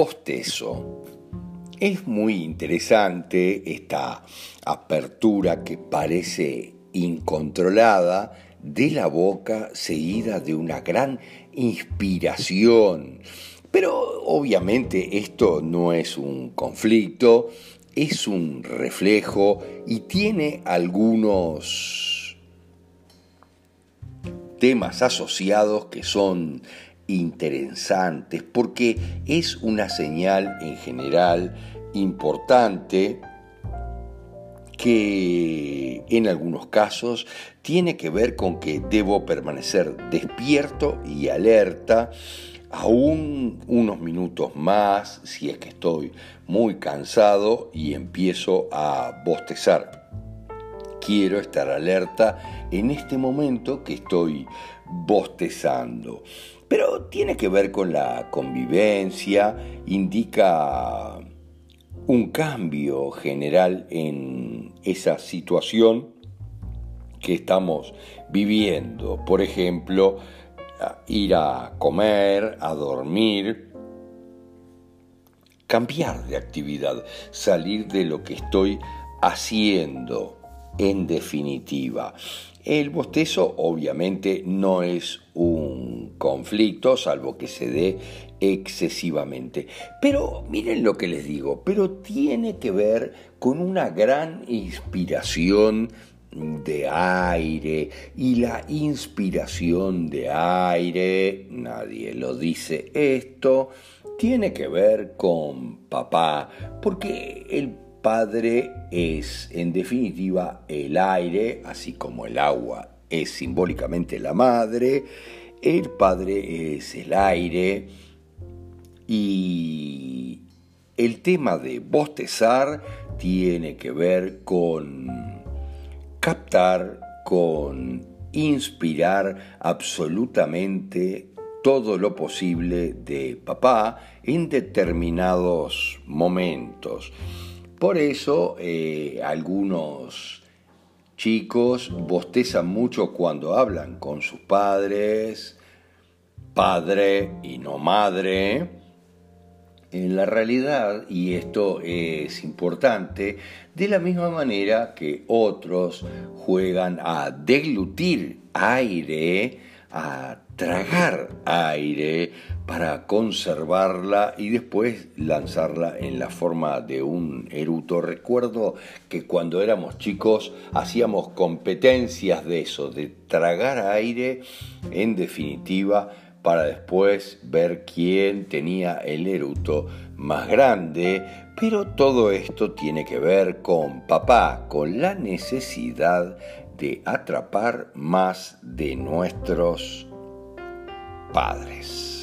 Bostezo es muy interesante esta apertura que parece incontrolada de la boca seguida de una gran inspiración. Pero obviamente esto no es un conflicto, es un reflejo y tiene algunos temas asociados que son interesantes porque es una señal en general importante que en algunos casos tiene que ver con que debo permanecer despierto y alerta aún unos minutos más si es que estoy muy cansado y empiezo a bostezar. Quiero estar alerta en este momento que estoy bostezando. Pero tiene que ver con la convivencia, indica un cambio general en esa situación que estamos viviendo. Por ejemplo, ir a comer, a dormir, cambiar de actividad, salir de lo que estoy haciendo en definitiva. El bostezo obviamente no es un conflicto, salvo que se dé excesivamente. Pero miren lo que les digo, pero tiene que ver con una gran inspiración de aire y la inspiración de aire, nadie lo dice esto, tiene que ver con papá, porque el Padre es, en definitiva, el aire, así como el agua es simbólicamente la madre, el Padre es el aire y el tema de bostezar tiene que ver con captar, con inspirar absolutamente todo lo posible de papá en determinados momentos. Por eso eh, algunos chicos bostezan mucho cuando hablan con sus padres, padre y no madre, en la realidad, y esto es importante, de la misma manera que otros juegan a deglutir aire, a tragar aire para conservarla y después lanzarla en la forma de un eruto. Recuerdo que cuando éramos chicos hacíamos competencias de eso, de tragar aire en definitiva para después ver quién tenía el eruto más grande, pero todo esto tiene que ver con papá, con la necesidad de atrapar más de nuestros padres.